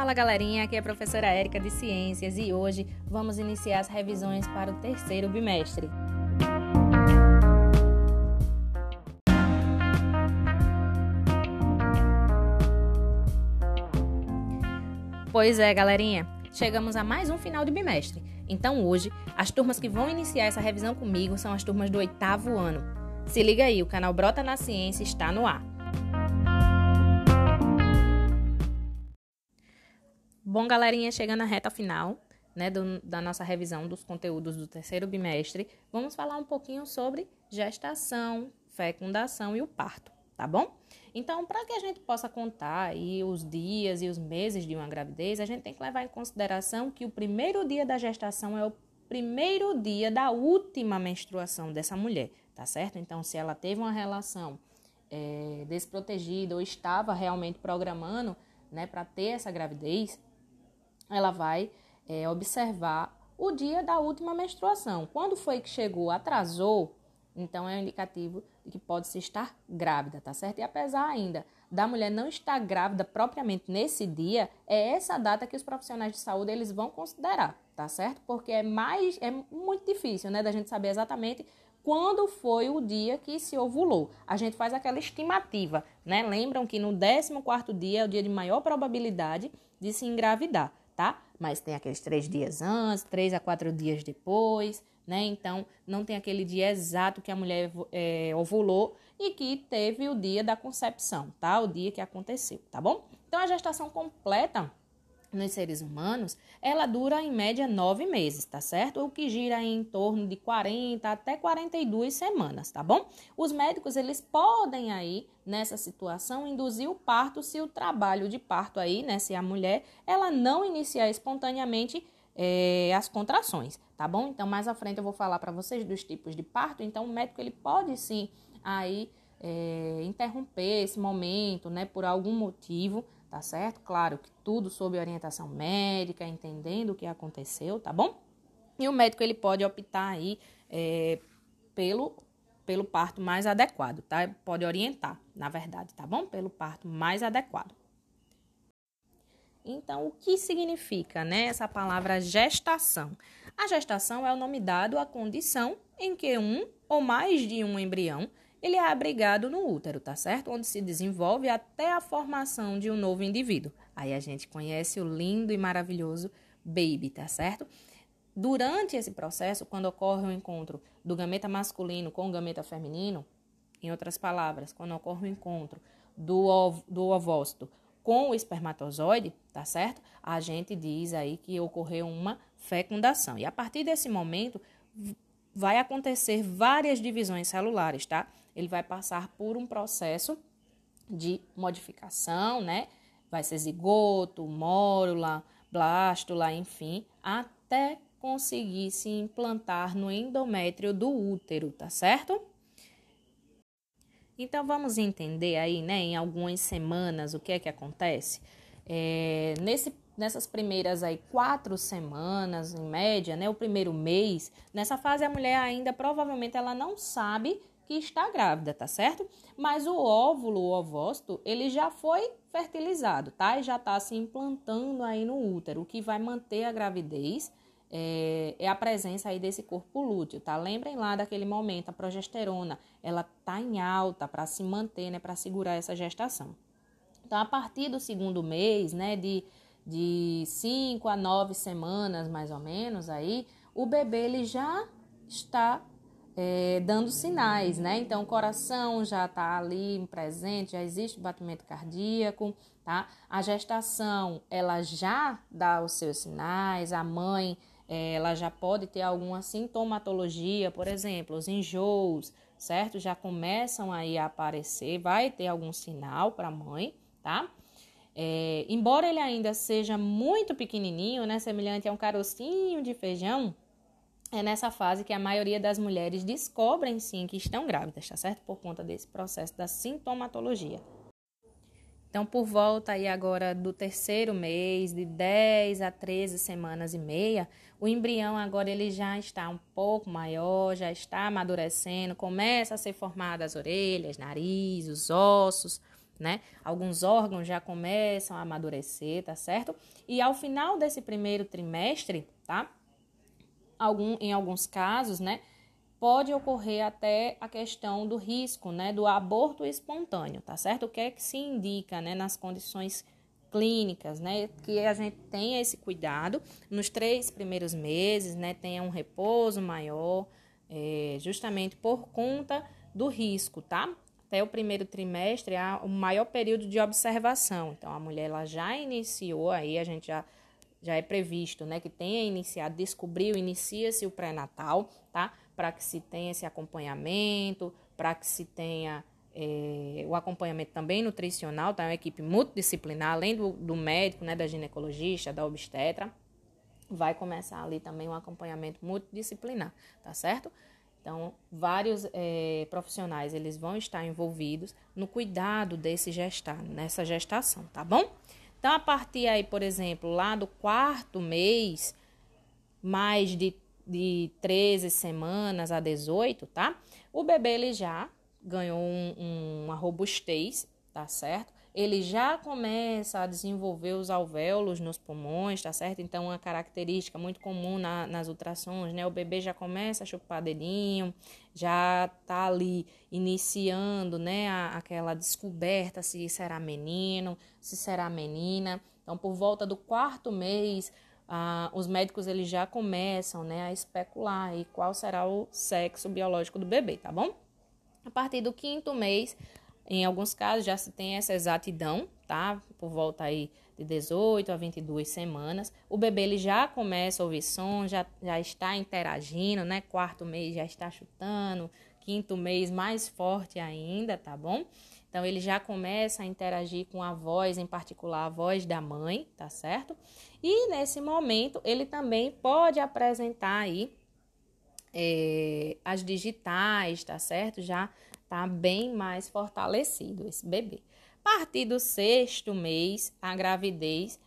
Fala galerinha, aqui é a professora Érica de Ciências e hoje vamos iniciar as revisões para o terceiro bimestre. Pois é, galerinha, chegamos a mais um final de bimestre. Então hoje, as turmas que vão iniciar essa revisão comigo são as turmas do oitavo ano. Se liga aí, o canal Brota na Ciência está no ar. Bom, galerinha, chegando na reta final né, do, da nossa revisão dos conteúdos do terceiro bimestre, vamos falar um pouquinho sobre gestação, fecundação e o parto, tá bom? Então, para que a gente possa contar aí os dias e os meses de uma gravidez, a gente tem que levar em consideração que o primeiro dia da gestação é o primeiro dia da última menstruação dessa mulher, tá certo? Então, se ela teve uma relação é, desprotegida ou estava realmente programando né, para ter essa gravidez, ela vai é, observar o dia da última menstruação. Quando foi que chegou, atrasou, então é um indicativo de que pode se estar grávida, tá certo? E apesar ainda da mulher não estar grávida propriamente nesse dia, é essa data que os profissionais de saúde eles vão considerar, tá certo? Porque é mais é muito difícil, né, da gente saber exatamente quando foi o dia que se ovulou. A gente faz aquela estimativa, né? Lembram que no 14º dia é o dia de maior probabilidade de se engravidar tá? Mas tem aqueles três dias antes, três a quatro dias depois, né? Então, não tem aquele dia exato que a mulher é, ovulou e que teve o dia da concepção, tá? O dia que aconteceu, tá bom? Então, a gestação completa nos seres humanos, ela dura em média nove meses, tá certo? O que gira em torno de 40 até 42 semanas, tá bom? Os médicos, eles podem aí, nessa situação, induzir o parto se o trabalho de parto aí, né, se a mulher, ela não iniciar espontaneamente é, as contrações, tá bom? Então, mais à frente eu vou falar para vocês dos tipos de parto, então o médico, ele pode sim aí é, interromper esse momento, né, por algum motivo, tá certo? Claro que tudo sob orientação médica, entendendo o que aconteceu, tá bom? E o médico ele pode optar aí é, pelo, pelo parto mais adequado, tá? Pode orientar, na verdade, tá bom? Pelo parto mais adequado. Então, o que significa né, essa palavra gestação? A gestação é o nome dado à condição em que um ou mais de um embrião ele é abrigado no útero, tá certo? Onde se desenvolve até a formação de um novo indivíduo. Aí a gente conhece o lindo e maravilhoso baby, tá certo? Durante esse processo, quando ocorre o encontro do gameta masculino com o gameta feminino, em outras palavras, quando ocorre o encontro do, ov do ovócito com o espermatozoide, tá certo? A gente diz aí que ocorreu uma fecundação. E a partir desse momento, vai acontecer várias divisões celulares, tá? Ele vai passar por um processo de modificação, né? Vai ser zigoto, mórula, blástula, enfim, até conseguir se implantar no endométrio do útero, tá certo? Então vamos entender aí, né, em algumas semanas o que é que acontece. É, nesse nessas primeiras aí quatro semanas, em média, né, o primeiro mês, nessa fase a mulher ainda provavelmente ela não sabe que está grávida, tá certo? Mas o óvulo, o ovócito, ele já foi fertilizado, tá? E já está se implantando aí no útero. O que vai manter a gravidez é, é, a presença aí desse corpo lúteo, tá? Lembrem lá daquele momento, a progesterona, ela tá em alta para se manter, né? Para segurar essa gestação. Então, a partir do segundo mês, né? De de 5 a 9 semanas, mais ou menos, aí, o bebê ele já está é, dando sinais, né? Então, o coração já está ali presente, já existe o batimento cardíaco, tá? A gestação, ela já dá os seus sinais, a mãe, é, ela já pode ter alguma sintomatologia, por exemplo, os enjoos, certo? Já começam aí a aparecer, vai ter algum sinal para a mãe, tá? É, embora ele ainda seja muito pequenininho, né, semelhante a um carocinho de feijão, é nessa fase que a maioria das mulheres descobrem sim que estão grávidas, tá certo? Por conta desse processo da sintomatologia. Então, por volta aí agora do terceiro mês, de 10 a 13 semanas e meia, o embrião agora ele já está um pouco maior, já está amadurecendo, começa a ser formada as orelhas, nariz, os ossos, né? Alguns órgãos já começam a amadurecer, tá certo? E ao final desse primeiro trimestre, tá? Algum, em alguns casos, né? Pode ocorrer até a questão do risco, né? Do aborto espontâneo, tá certo? O que é que se indica, né? Nas condições clínicas, né? Que a gente tenha esse cuidado nos três primeiros meses, né? Tenha um repouso maior, é, justamente por conta do risco, tá? Até o primeiro trimestre é o maior período de observação. Então, a mulher ela já iniciou aí, a gente já, já é previsto, né? Que tenha iniciado, descobriu, inicia-se o pré-natal, tá? Para que se tenha esse acompanhamento, para que se tenha é, o acompanhamento também nutricional, tá? É uma equipe multidisciplinar, além do, do médico, né, da ginecologista, da obstetra, vai começar ali também um acompanhamento multidisciplinar, tá certo? Então, vários é, profissionais, eles vão estar envolvidos no cuidado desse gestar, nessa gestação, tá bom? Então, a partir aí, por exemplo, lá do quarto mês, mais de, de 13 semanas a 18, tá? O bebê, ele já ganhou um, um, uma robustez, tá certo? Ele já começa a desenvolver os alvéolos nos pulmões, tá certo? Então, uma característica muito comum na, nas ultrassons, né? O bebê já começa a chupar dedinho, já tá ali iniciando, né? A, aquela descoberta se será menino, se será menina. Então, por volta do quarto mês, ah, os médicos eles já começam, né? A especular aí qual será o sexo biológico do bebê, tá bom? A partir do quinto mês, em alguns casos já se tem essa exatidão, tá? Por volta aí de 18 a 22 semanas. O bebê ele já começa a ouvir som, já, já está interagindo, né? Quarto mês já está chutando, quinto mês mais forte ainda, tá bom? Então ele já começa a interagir com a voz, em particular a voz da mãe, tá certo? E nesse momento ele também pode apresentar aí é, as digitais, tá certo? Já tá bem mais fortalecido esse bebê. A partir do sexto mês, a gravidez,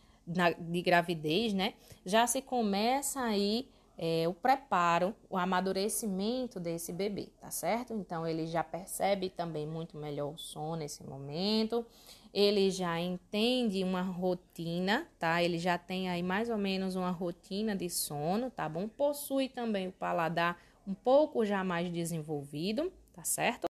de gravidez, né? Já se começa aí é, o preparo, o amadurecimento desse bebê, tá certo? Então ele já percebe também muito melhor o som nesse momento, ele já entende uma rotina, tá? Ele já tem aí mais ou menos uma rotina de sono, tá bom? Possui também o paladar um pouco já mais desenvolvido, tá certo?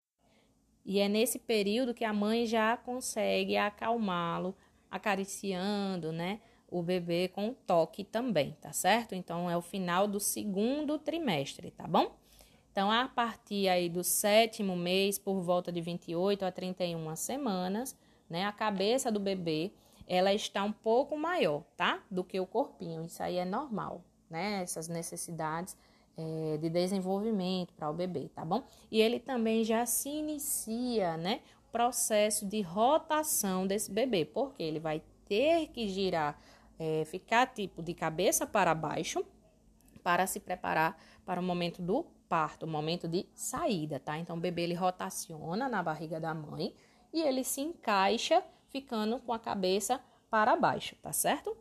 E é nesse período que a mãe já consegue acalmá-lo, acariciando, né? O bebê com toque também, tá certo? Então é o final do segundo trimestre, tá bom? Então, a partir aí do sétimo mês, por volta de 28 a 31 semanas, né? A cabeça do bebê, ela está um pouco maior, tá? Do que o corpinho. Isso aí é normal, né? Essas necessidades é, de desenvolvimento para o bebê, tá bom? E ele também já se inicia, né? Processo de rotação desse bebê, porque ele vai ter que girar, é, ficar tipo de cabeça para baixo para se preparar para o momento do parto, o momento de saída, tá? Então o bebê ele rotaciona na barriga da mãe e ele se encaixa ficando com a cabeça para baixo, tá certo?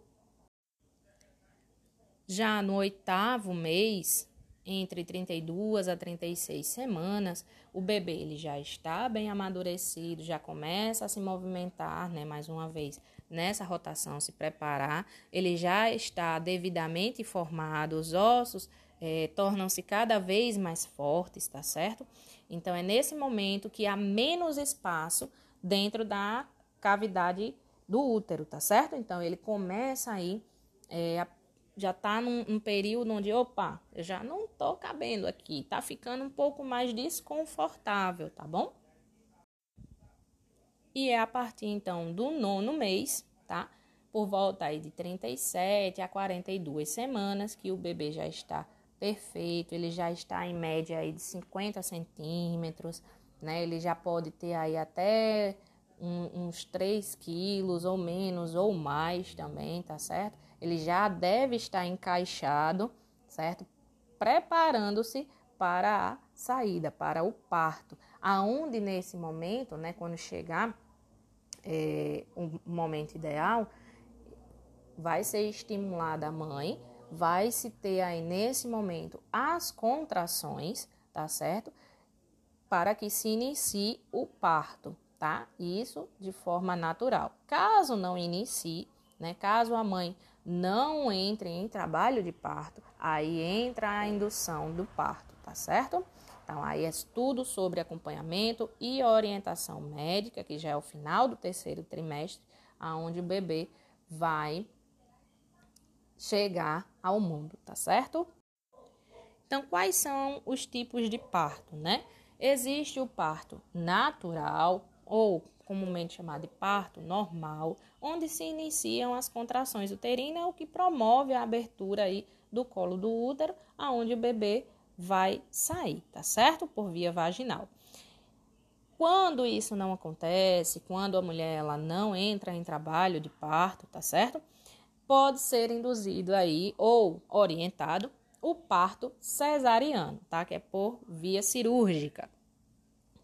Já no oitavo mês, entre 32 a 36 semanas, o bebê ele já está bem amadurecido, já começa a se movimentar, né, mais uma vez, nessa rotação, se preparar, ele já está devidamente formado, os ossos é, tornam-se cada vez mais fortes, tá certo? Então, é nesse momento que há menos espaço dentro da cavidade do útero, tá certo? Então ele começa aí, é, já tá num, num, período onde, opa, eu já não tô cabendo aqui, tá ficando um pouco mais desconfortável, tá bom? E é a partir então do nono mês, tá? Por volta aí de 37 a 42 semanas que o bebê já está perfeito, ele já está em média aí de 50 centímetros, né? Ele já pode ter aí até um, uns 3 quilos ou menos ou mais também, tá certo? Ele já deve estar encaixado, certo? Preparando-se para a saída, para o parto. Aonde nesse momento, né, quando chegar é, um momento ideal, vai ser estimulada a mãe, vai se ter aí nesse momento as contrações, tá certo? para que se inicie o parto, tá? Isso de forma natural. Caso não inicie, né? Caso a mãe não entre em trabalho de parto, aí entra a indução do parto, tá certo? Então, aí é tudo sobre acompanhamento e orientação médica, que já é o final do terceiro trimestre, aonde o bebê vai chegar ao mundo, tá certo? Então, quais são os tipos de parto, né? Existe o parto natural, ou comumente chamado de parto normal, onde se iniciam as contrações uterinas, o que promove a abertura aí do colo do útero, aonde o bebê vai sair, tá certo? Por via vaginal. Quando isso não acontece, quando a mulher ela não entra em trabalho de parto, tá certo? Pode ser induzido aí ou orientado o parto cesariano, tá? Que é por via cirúrgica.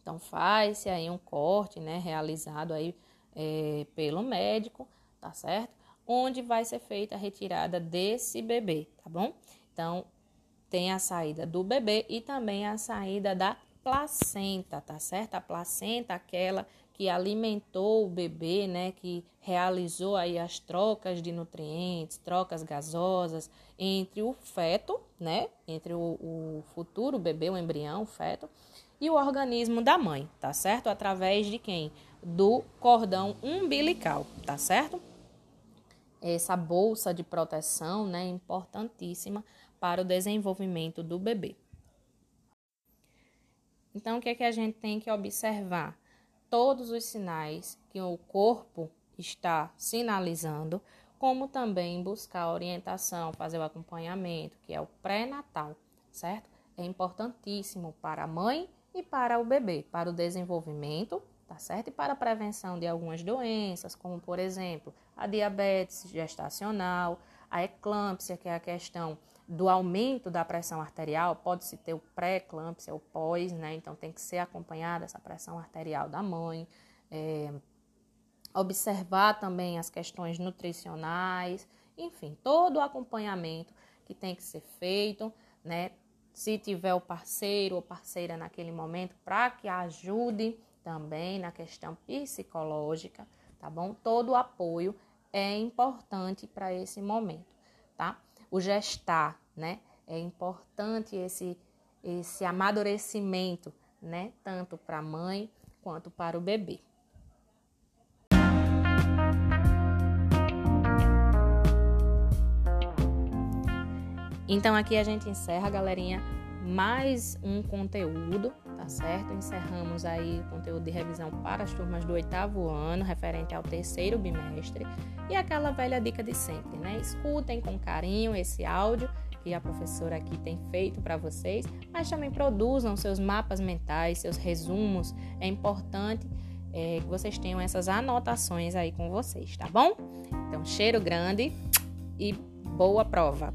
Então faz-se aí um corte, né, realizado aí é, pelo médico, tá certo? Onde vai ser feita a retirada desse bebê, tá bom? Então tem a saída do bebê e também a saída da placenta, tá certo? A placenta, aquela que alimentou o bebê, né, que realizou aí as trocas de nutrientes, trocas gasosas entre o feto, né, entre o, o futuro bebê, o embrião, o feto, e o organismo da mãe, tá certo? Através de quem? Do cordão umbilical, tá certo? Essa bolsa de proteção, né, importantíssima para o desenvolvimento do bebê. Então, o que é que a gente tem que observar? Todos os sinais que o corpo está sinalizando, como também buscar orientação, fazer o acompanhamento, que é o pré-natal, certo? É importantíssimo para a mãe e para o bebê, para o desenvolvimento, tá certo? E para a prevenção de algumas doenças, como por exemplo, a diabetes gestacional, a eclâmpsia, que é a questão do aumento da pressão arterial, pode-se ter o pré-eclâmpsia, o pós, né? Então tem que ser acompanhada essa pressão arterial da mãe. É, observar também as questões nutricionais, enfim, todo o acompanhamento que tem que ser feito, né? Se tiver o parceiro ou parceira naquele momento, para que ajude também na questão psicológica, tá bom? Todo o apoio é importante para esse momento, tá? o gestar, né? É importante esse esse amadurecimento, né, tanto para a mãe quanto para o bebê. Então aqui a gente encerra, galerinha, mais um conteúdo, tá certo? Encerramos aí o conteúdo de revisão para as turmas do oitavo ano, referente ao terceiro bimestre. E aquela velha dica de sempre, né? Escutem com carinho esse áudio que a professora aqui tem feito para vocês, mas também produzam seus mapas mentais, seus resumos. É importante é, que vocês tenham essas anotações aí com vocês, tá bom? Então, cheiro grande e boa prova!